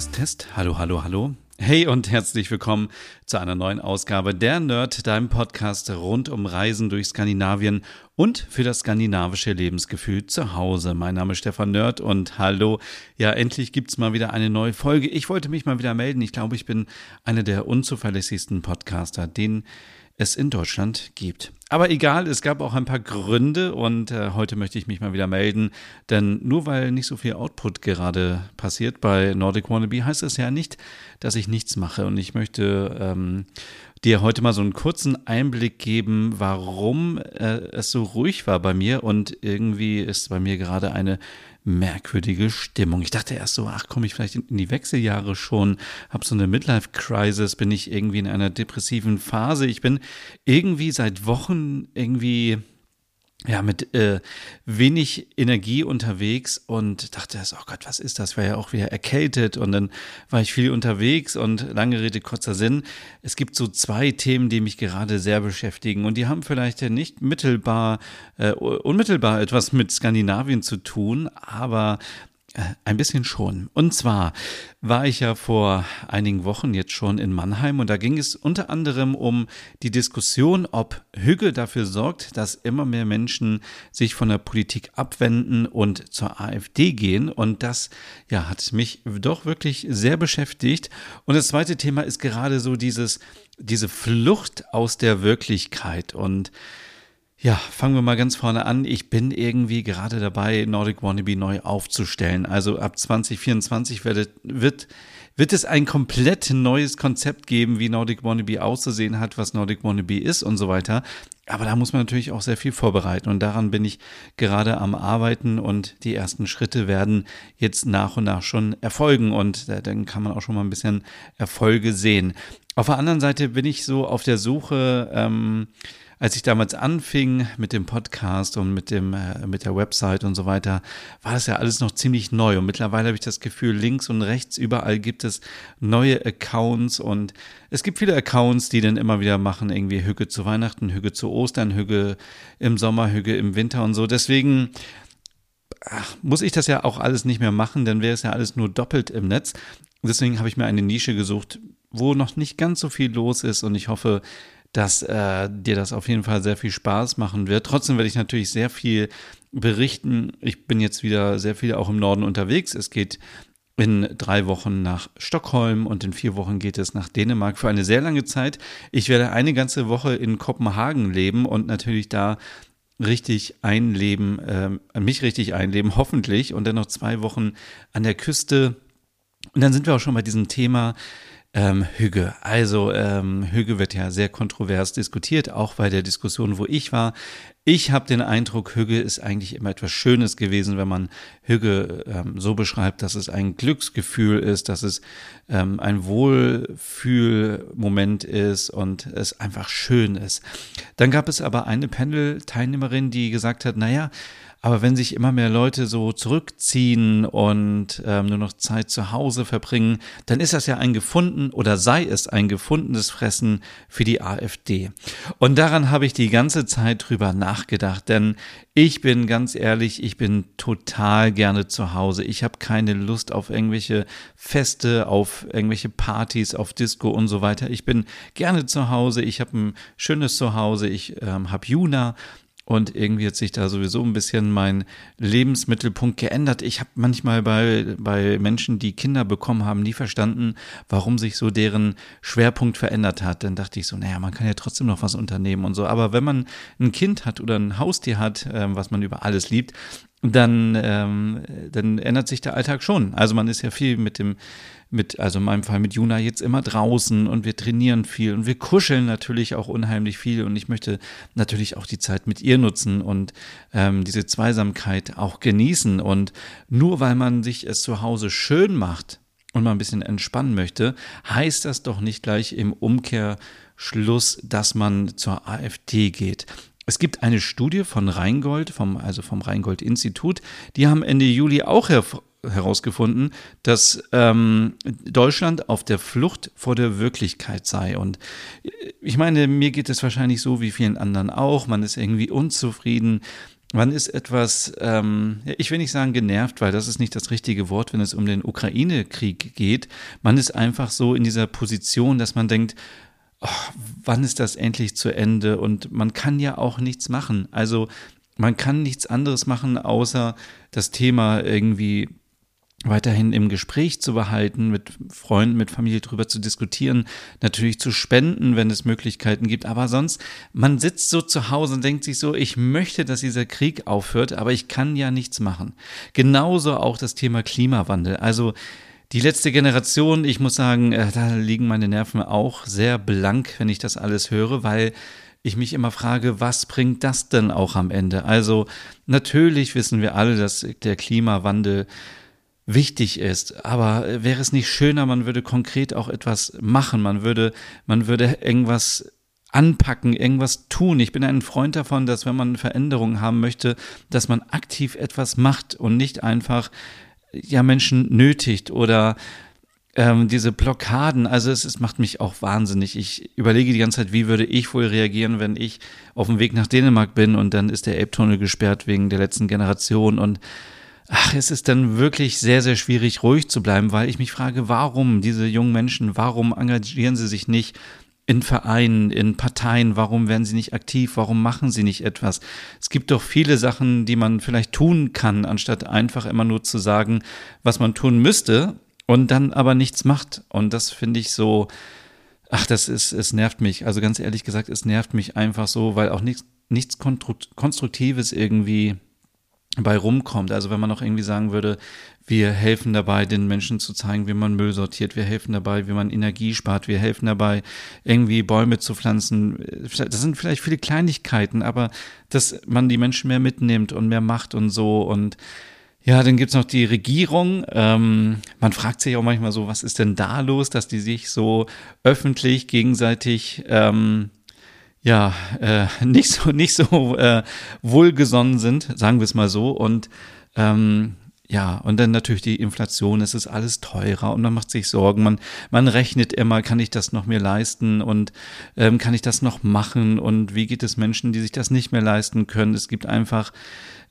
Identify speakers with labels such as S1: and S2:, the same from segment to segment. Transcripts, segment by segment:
S1: Test, Test. Hallo, hallo, hallo. Hey und herzlich willkommen zu einer neuen Ausgabe der Nerd, deinem Podcast rund um Reisen durch Skandinavien und für das skandinavische Lebensgefühl zu Hause. Mein Name ist Stefan Nerd und hallo. Ja, endlich gibt's mal wieder eine neue Folge. Ich wollte mich mal wieder melden. Ich glaube, ich bin einer der unzuverlässigsten Podcaster, den es in Deutschland gibt. Aber egal, es gab auch ein paar Gründe und äh, heute möchte ich mich mal wieder melden, denn nur weil nicht so viel Output gerade passiert bei Nordic Wannabe, heißt es ja nicht, dass ich nichts mache und ich möchte ähm, dir heute mal so einen kurzen Einblick geben, warum äh, es so ruhig war bei mir und irgendwie ist bei mir gerade eine merkwürdige Stimmung. Ich dachte erst so, ach, komme ich vielleicht in die Wechseljahre schon, habe so eine Midlife-Crisis, bin ich irgendwie in einer depressiven Phase. Ich bin irgendwie seit Wochen irgendwie ja, mit äh, wenig Energie unterwegs und dachte erst, oh Gott, was ist das? War ja auch wieder erkältet und dann war ich viel unterwegs und lange Rede, kurzer Sinn. Es gibt so zwei Themen, die mich gerade sehr beschäftigen und die haben vielleicht ja nicht mittelbar, äh, unmittelbar etwas mit Skandinavien zu tun, aber ein bisschen schon. Und zwar war ich ja vor einigen Wochen jetzt schon in Mannheim und da ging es unter anderem um die Diskussion, ob Hügge dafür sorgt, dass immer mehr Menschen sich von der Politik abwenden und zur AfD gehen. Und das ja, hat mich doch wirklich sehr beschäftigt. Und das zweite Thema ist gerade so dieses, diese Flucht aus der Wirklichkeit und ja, fangen wir mal ganz vorne an. Ich bin irgendwie gerade dabei, Nordic Wannabe neu aufzustellen. Also ab 2024 wird, wird, wird es ein komplett neues Konzept geben, wie Nordic Wannabe auszusehen hat, was Nordic Wannabe ist und so weiter. Aber da muss man natürlich auch sehr viel vorbereiten und daran bin ich gerade am Arbeiten und die ersten Schritte werden jetzt nach und nach schon erfolgen und dann kann man auch schon mal ein bisschen Erfolge sehen. Auf der anderen Seite bin ich so auf der Suche, ähm, als ich damals anfing mit dem Podcast und mit dem äh, mit der Website und so weiter, war das ja alles noch ziemlich neu und mittlerweile habe ich das Gefühl, links und rechts überall gibt es neue Accounts und es gibt viele Accounts, die dann immer wieder machen irgendwie Hüge zu Weihnachten, Hüge zu Ostern, Hüge im Sommer, Hüge im Winter und so. Deswegen ach, muss ich das ja auch alles nicht mehr machen, dann wäre es ja alles nur doppelt im Netz. Deswegen habe ich mir eine Nische gesucht, wo noch nicht ganz so viel los ist und ich hoffe, dass äh, dir das auf jeden Fall sehr viel Spaß machen wird. Trotzdem werde ich natürlich sehr viel berichten. Ich bin jetzt wieder sehr viel auch im Norden unterwegs. Es geht in drei Wochen nach Stockholm und in vier Wochen geht es nach Dänemark für eine sehr lange Zeit. Ich werde eine ganze Woche in Kopenhagen leben und natürlich da richtig einleben, äh, mich richtig einleben, hoffentlich. Und dann noch zwei Wochen an der Küste. Und dann sind wir auch schon bei diesem Thema ähm, Hüge. Also ähm, Hüge wird ja sehr kontrovers diskutiert, auch bei der Diskussion, wo ich war. Ich habe den Eindruck, Hüge ist eigentlich immer etwas Schönes gewesen, wenn man Hüge ähm, so beschreibt, dass es ein Glücksgefühl ist, dass es ähm, ein Wohlfühlmoment ist und es einfach schön ist. Dann gab es aber eine Panel-Teilnehmerin, die gesagt hat, naja, aber wenn sich immer mehr Leute so zurückziehen und ähm, nur noch Zeit zu Hause verbringen, dann ist das ja ein gefunden oder sei es ein gefundenes Fressen für die AfD. Und daran habe ich die ganze Zeit drüber nachgedacht, denn ich bin ganz ehrlich, ich bin total gerne zu Hause. Ich habe keine Lust auf irgendwelche Feste, auf irgendwelche Partys, auf Disco und so weiter. Ich bin gerne zu Hause. Ich habe ein schönes Zuhause. Ich ähm, habe Juna und irgendwie hat sich da sowieso ein bisschen mein Lebensmittelpunkt geändert. Ich habe manchmal bei, bei Menschen, die Kinder bekommen haben, nie verstanden, warum sich so deren Schwerpunkt verändert hat. Dann dachte ich so, naja, man kann ja trotzdem noch was unternehmen und so. Aber wenn man ein Kind hat oder ein Haustier hat, äh, was man über alles liebt, dann, ähm, dann ändert sich der Alltag schon. Also man ist ja viel mit dem, mit, also in meinem Fall mit Juna jetzt immer draußen und wir trainieren viel und wir kuscheln natürlich auch unheimlich viel und ich möchte natürlich auch die Zeit mit ihr nutzen und ähm, diese Zweisamkeit auch genießen und nur weil man sich es zu Hause schön macht, und mal ein bisschen entspannen möchte, heißt das doch nicht gleich im Umkehrschluss, dass man zur AfD geht. Es gibt eine Studie von Rheingold, vom, also vom Rheingold-Institut, die haben Ende Juli auch her herausgefunden, dass ähm, Deutschland auf der Flucht vor der Wirklichkeit sei. Und ich meine, mir geht es wahrscheinlich so wie vielen anderen auch. Man ist irgendwie unzufrieden. Man ist etwas, ähm, ich will nicht sagen genervt, weil das ist nicht das richtige Wort, wenn es um den Ukraine-Krieg geht. Man ist einfach so in dieser Position, dass man denkt, oh, wann ist das endlich zu Ende? Und man kann ja auch nichts machen. Also man kann nichts anderes machen, außer das Thema irgendwie weiterhin im Gespräch zu behalten, mit Freunden, mit Familie drüber zu diskutieren, natürlich zu spenden, wenn es Möglichkeiten gibt. Aber sonst, man sitzt so zu Hause und denkt sich so, ich möchte, dass dieser Krieg aufhört, aber ich kann ja nichts machen. Genauso auch das Thema Klimawandel. Also, die letzte Generation, ich muss sagen, äh, da liegen meine Nerven auch sehr blank, wenn ich das alles höre, weil ich mich immer frage, was bringt das denn auch am Ende? Also natürlich wissen wir alle, dass der Klimawandel wichtig ist. Aber äh, wäre es nicht schöner, man würde konkret auch etwas machen, man würde, man würde irgendwas anpacken, irgendwas tun. Ich bin ein Freund davon, dass wenn man Veränderungen haben möchte, dass man aktiv etwas macht und nicht einfach ja Menschen nötigt oder ähm, diese Blockaden, also es, es macht mich auch wahnsinnig. Ich überlege die ganze Zeit, wie würde ich wohl reagieren, wenn ich auf dem Weg nach Dänemark bin und dann ist der Elbtunnel gesperrt wegen der letzten Generation und ach, es ist dann wirklich sehr, sehr schwierig, ruhig zu bleiben, weil ich mich frage, warum diese jungen Menschen, warum engagieren sie sich nicht in Vereinen, in Parteien, warum werden sie nicht aktiv, warum machen sie nicht etwas? Es gibt doch viele Sachen, die man vielleicht tun kann, anstatt einfach immer nur zu sagen, was man tun müsste und dann aber nichts macht. Und das finde ich so, ach, das ist, es nervt mich. Also ganz ehrlich gesagt, es nervt mich einfach so, weil auch nichts, nichts Konstruktives irgendwie bei rumkommt. Also wenn man noch irgendwie sagen würde, wir helfen dabei, den Menschen zu zeigen, wie man Müll sortiert, wir helfen dabei, wie man Energie spart, wir helfen dabei, irgendwie Bäume zu pflanzen. Das sind vielleicht viele Kleinigkeiten, aber dass man die Menschen mehr mitnimmt und mehr macht und so und ja, dann gibt's noch die Regierung. Ähm, man fragt sich auch manchmal so, was ist denn da los, dass die sich so öffentlich gegenseitig ähm, ja, äh, nicht so, nicht so äh, wohlgesonnen sind, sagen wir es mal so. Und ähm, ja, und dann natürlich die Inflation, es ist alles teurer und man macht sich Sorgen, man, man rechnet immer, kann ich das noch mir leisten und ähm, kann ich das noch machen und wie geht es Menschen, die sich das nicht mehr leisten können? Es gibt einfach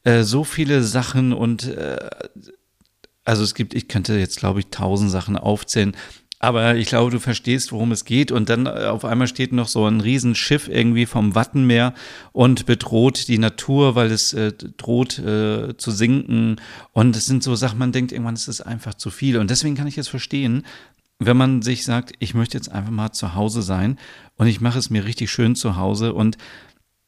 S1: äh, so viele Sachen und äh, also es gibt, ich könnte jetzt glaube ich tausend Sachen aufzählen, aber ich glaube, du verstehst, worum es geht. Und dann äh, auf einmal steht noch so ein Riesenschiff irgendwie vom Wattenmeer und bedroht die Natur, weil es äh, droht äh, zu sinken. Und es sind so Sachen, man denkt, irgendwann ist es einfach zu viel. Und deswegen kann ich es verstehen, wenn man sich sagt, ich möchte jetzt einfach mal zu Hause sein und ich mache es mir richtig schön zu Hause und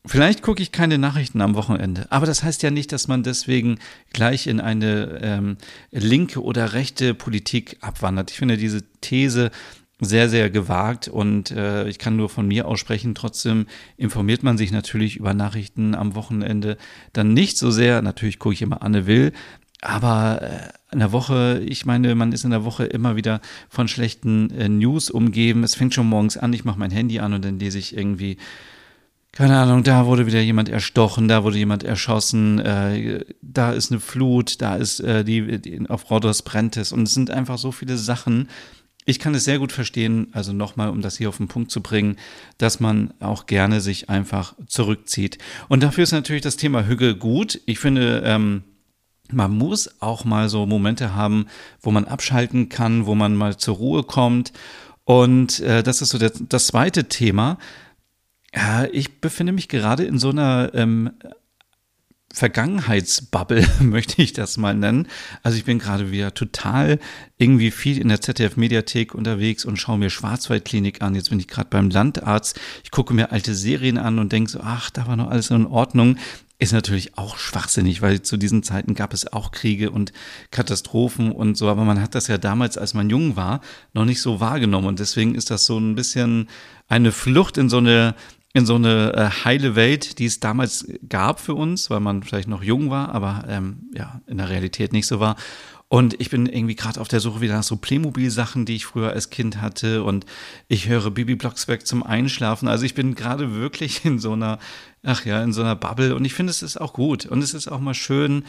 S1: Vielleicht gucke ich keine Nachrichten am Wochenende, aber das heißt ja nicht, dass man deswegen gleich in eine ähm, linke oder rechte Politik abwandert. Ich finde diese These sehr, sehr gewagt und äh, ich kann nur von mir aussprechen. Trotzdem informiert man sich natürlich über Nachrichten am Wochenende dann nicht so sehr. Natürlich gucke ich immer Anne Will, aber äh, in der Woche, ich meine, man ist in der Woche immer wieder von schlechten äh, News umgeben. Es fängt schon morgens an, ich mache mein Handy an und dann lese ich irgendwie keine Ahnung, da wurde wieder jemand erstochen, da wurde jemand erschossen, äh, da ist eine Flut, da ist äh, die, die auf Rhodos brennt es und es sind einfach so viele Sachen. Ich kann es sehr gut verstehen, also nochmal, um das hier auf den Punkt zu bringen, dass man auch gerne sich einfach zurückzieht. Und dafür ist natürlich das Thema Hüge gut. Ich finde, ähm, man muss auch mal so Momente haben, wo man abschalten kann, wo man mal zur Ruhe kommt. Und äh, das ist so der, das zweite Thema. Ja, ich befinde mich gerade in so einer ähm, Vergangenheitsbubble, möchte ich das mal nennen. Also ich bin gerade wieder total irgendwie viel in der ZDF-Mediathek unterwegs und schaue mir Schwarzwaldklinik an. Jetzt bin ich gerade beim Landarzt. Ich gucke mir alte Serien an und denke so, ach, da war noch alles in Ordnung. Ist natürlich auch schwachsinnig, weil zu diesen Zeiten gab es auch Kriege und Katastrophen und so, aber man hat das ja damals, als man jung war, noch nicht so wahrgenommen und deswegen ist das so ein bisschen eine Flucht in so eine in so eine äh, heile Welt, die es damals gab für uns, weil man vielleicht noch jung war, aber ähm, ja, in der Realität nicht so war. Und ich bin irgendwie gerade auf der Suche wieder nach so Playmobil-Sachen, die ich früher als Kind hatte. Und ich höre Bibi Blocksberg zum Einschlafen. Also ich bin gerade wirklich in so einer, ach ja, in so einer Bubble. Und ich finde, es ist auch gut. Und es ist auch mal schön,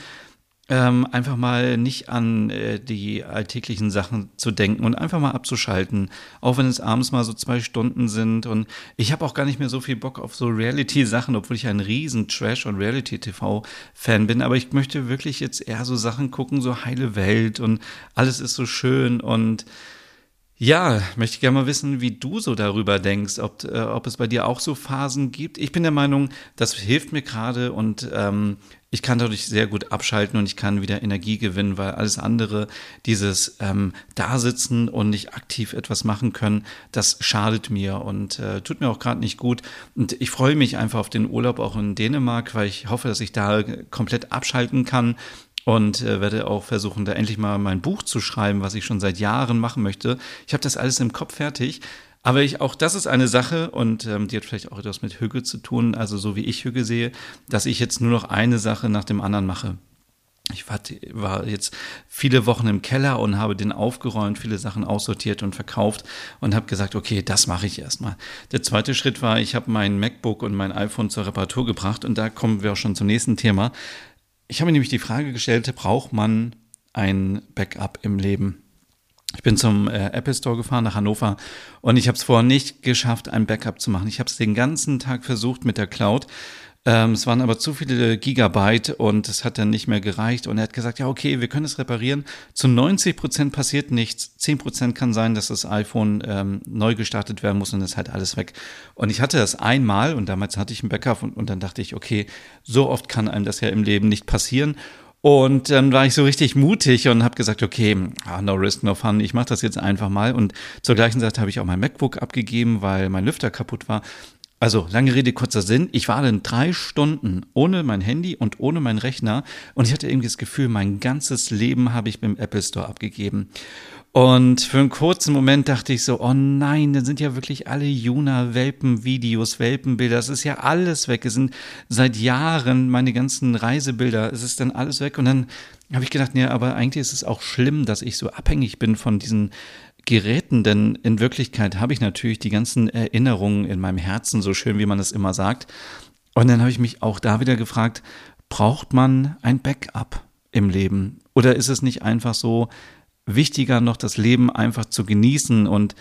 S1: ähm, einfach mal nicht an äh, die alltäglichen Sachen zu denken und einfach mal abzuschalten, auch wenn es abends mal so zwei Stunden sind. Und ich habe auch gar nicht mehr so viel Bock auf so Reality-Sachen, obwohl ich ein riesen Trash- und Reality-TV-Fan bin. Aber ich möchte wirklich jetzt eher so Sachen gucken, so heile Welt und alles ist so schön und ja, möchte gerne mal wissen, wie du so darüber denkst, ob, äh, ob es bei dir auch so Phasen gibt. Ich bin der Meinung, das hilft mir gerade und ähm, ich kann dadurch sehr gut abschalten und ich kann wieder Energie gewinnen, weil alles andere, dieses ähm, Dasitzen und nicht aktiv etwas machen können, das schadet mir und äh, tut mir auch gerade nicht gut. Und ich freue mich einfach auf den Urlaub auch in Dänemark, weil ich hoffe, dass ich da komplett abschalten kann und äh, werde auch versuchen, da endlich mal mein Buch zu schreiben, was ich schon seit Jahren machen möchte. Ich habe das alles im Kopf fertig, aber ich, auch das ist eine Sache und ähm, die hat vielleicht auch etwas mit Hüge zu tun, also so wie ich Hüge sehe, dass ich jetzt nur noch eine Sache nach dem anderen mache. Ich war, war jetzt viele Wochen im Keller und habe den aufgeräumt, viele Sachen aussortiert und verkauft und habe gesagt, okay, das mache ich erstmal. Der zweite Schritt war, ich habe mein MacBook und mein iPhone zur Reparatur gebracht und da kommen wir auch schon zum nächsten Thema. Ich habe mir nämlich die Frage gestellt, braucht man ein Backup im Leben? Ich bin zum äh, Apple Store gefahren nach Hannover und ich habe es vorher nicht geschafft, ein Backup zu machen. Ich habe es den ganzen Tag versucht mit der Cloud. Ähm, es waren aber zu viele Gigabyte und es hat dann nicht mehr gereicht. Und er hat gesagt, ja, okay, wir können es reparieren. Zu 90 Prozent passiert nichts. 10 Prozent kann sein, dass das iPhone ähm, neu gestartet werden muss und ist halt alles weg. Und ich hatte das einmal und damals hatte ich ein Backup und, und dann dachte ich, okay, so oft kann einem das ja im Leben nicht passieren. Und dann war ich so richtig mutig und habe gesagt, okay, ah, no risk, no fun, ich mache das jetzt einfach mal. Und zur gleichen Zeit habe ich auch mein MacBook abgegeben, weil mein Lüfter kaputt war. Also, lange Rede, kurzer Sinn. Ich war dann drei Stunden ohne mein Handy und ohne meinen Rechner und ich hatte irgendwie das Gefühl, mein ganzes Leben habe ich beim Apple Store abgegeben. Und für einen kurzen Moment dachte ich so, oh nein, dann sind ja wirklich alle Juna-Welpen-Videos, Welpenbilder, es ist ja alles weg. Es sind seit Jahren meine ganzen Reisebilder, es ist dann alles weg. Und dann habe ich gedacht, ja, aber eigentlich ist es auch schlimm, dass ich so abhängig bin von diesen Geräten, denn in Wirklichkeit habe ich natürlich die ganzen Erinnerungen in meinem Herzen, so schön wie man es immer sagt. Und dann habe ich mich auch da wieder gefragt, braucht man ein Backup im Leben? Oder ist es nicht einfach so, wichtiger noch das Leben einfach zu genießen und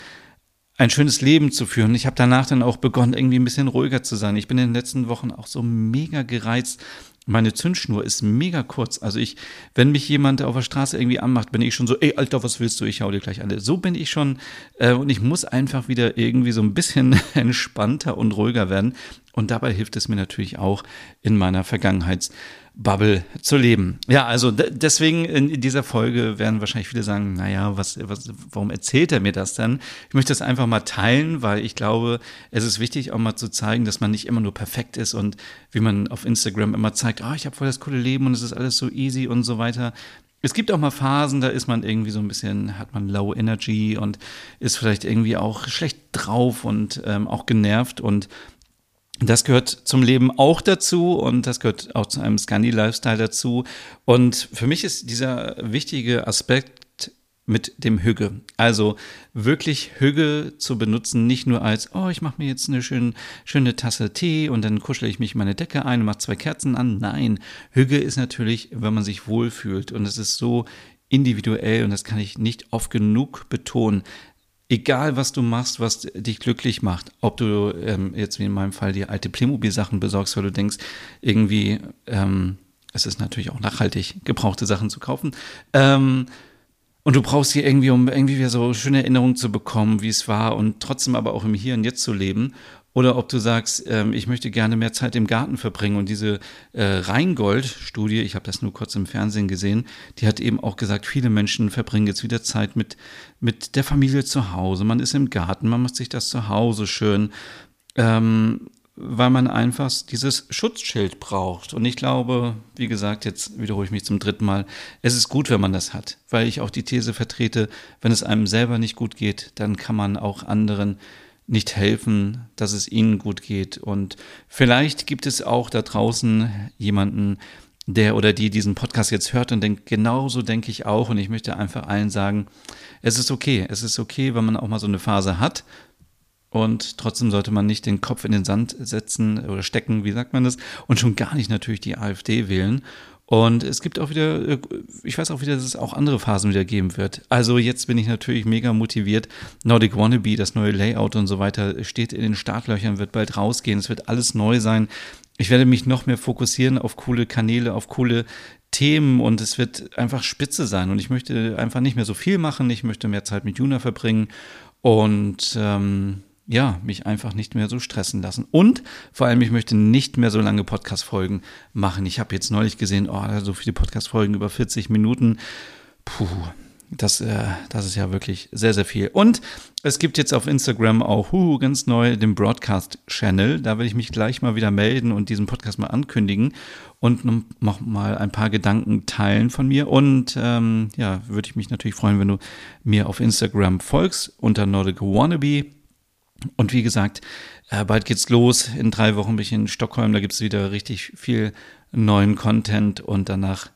S1: ein schönes Leben zu führen. Ich habe danach dann auch begonnen, irgendwie ein bisschen ruhiger zu sein. Ich bin in den letzten Wochen auch so mega gereizt. Meine Zündschnur ist mega kurz. Also ich, wenn mich jemand auf der Straße irgendwie anmacht, bin ich schon so, ey, Alter, was willst du? Ich hau dir gleich alle. So bin ich schon äh, und ich muss einfach wieder irgendwie so ein bisschen entspannter und ruhiger werden. Und dabei hilft es mir natürlich auch in meiner Vergangenheits- Bubble zu leben. Ja, also deswegen in dieser Folge werden wahrscheinlich viele sagen, naja, was, was, warum erzählt er mir das denn? Ich möchte das einfach mal teilen, weil ich glaube, es ist wichtig, auch mal zu zeigen, dass man nicht immer nur perfekt ist und wie man auf Instagram immer zeigt, ah, oh, ich habe voll das coole Leben und es ist alles so easy und so weiter. Es gibt auch mal Phasen, da ist man irgendwie so ein bisschen, hat man low energy und ist vielleicht irgendwie auch schlecht drauf und ähm, auch genervt und das gehört zum Leben auch dazu und das gehört auch zu einem Scandi-Lifestyle dazu. Und für mich ist dieser wichtige Aspekt mit dem Hüge. Also wirklich Hüge zu benutzen, nicht nur als, oh, ich mache mir jetzt eine schön, schöne Tasse Tee und dann kuschle ich mich meine Decke ein und mache zwei Kerzen an. Nein, Hüge ist natürlich, wenn man sich wohlfühlt und es ist so individuell und das kann ich nicht oft genug betonen egal was du machst, was dich glücklich macht, ob du ähm, jetzt wie in meinem Fall die alte Playmobil-Sachen besorgst, weil du denkst, irgendwie, ähm, es ist natürlich auch nachhaltig, gebrauchte Sachen zu kaufen. Ähm, und du brauchst sie irgendwie, um irgendwie wieder so schöne Erinnerungen zu bekommen, wie es war und trotzdem aber auch im Hier und Jetzt zu leben. Oder ob du sagst, ähm, ich möchte gerne mehr Zeit im Garten verbringen. Und diese äh, Rheingold-Studie, ich habe das nur kurz im Fernsehen gesehen, die hat eben auch gesagt, viele Menschen verbringen jetzt wieder Zeit mit, mit der Familie zu Hause. Man ist im Garten, man macht sich das zu Hause schön, ähm, weil man einfach dieses Schutzschild braucht. Und ich glaube, wie gesagt, jetzt wiederhole ich mich zum dritten Mal, es ist gut, wenn man das hat, weil ich auch die These vertrete, wenn es einem selber nicht gut geht, dann kann man auch anderen nicht helfen, dass es ihnen gut geht. Und vielleicht gibt es auch da draußen jemanden, der oder die diesen Podcast jetzt hört und denkt, genauso denke ich auch. Und ich möchte einfach allen sagen, es ist okay. Es ist okay, wenn man auch mal so eine Phase hat. Und trotzdem sollte man nicht den Kopf in den Sand setzen oder stecken, wie sagt man das? Und schon gar nicht natürlich die AfD wählen. Und es gibt auch wieder, ich weiß auch wieder, dass es auch andere Phasen wieder geben wird. Also jetzt bin ich natürlich mega motiviert. Nordic Wannabe, das neue Layout und so weiter, steht in den Startlöchern, wird bald rausgehen. Es wird alles neu sein. Ich werde mich noch mehr fokussieren auf coole Kanäle, auf coole Themen und es wird einfach spitze sein. Und ich möchte einfach nicht mehr so viel machen. Ich möchte mehr Zeit mit Juna verbringen. Und ähm, ja, mich einfach nicht mehr so stressen lassen. Und vor allem, ich möchte nicht mehr so lange Podcast-Folgen machen. Ich habe jetzt neulich gesehen, oh, so viele Podcast-Folgen über 40 Minuten. Puh, das, äh, das ist ja wirklich sehr, sehr viel. Und es gibt jetzt auf Instagram auch uh, ganz neu den Broadcast-Channel. Da werde ich mich gleich mal wieder melden und diesen Podcast mal ankündigen und noch mal ein paar Gedanken teilen von mir. Und ähm, ja, würde ich mich natürlich freuen, wenn du mir auf Instagram folgst unter Nordic Wannabe und wie gesagt, äh, bald geht's los. In drei Wochen bin ich in Stockholm. Da gibt's wieder richtig viel neuen Content und danach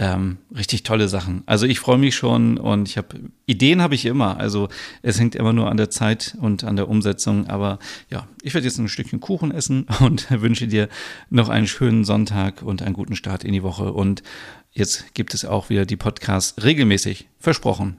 S1: ähm, richtig tolle Sachen. Also ich freue mich schon und ich habe Ideen habe ich immer. Also es hängt immer nur an der Zeit und an der Umsetzung. Aber ja, ich werde jetzt ein Stückchen Kuchen essen und wünsche dir noch einen schönen Sonntag und einen guten Start in die Woche. Und jetzt gibt es auch wieder die Podcasts regelmäßig. Versprochen.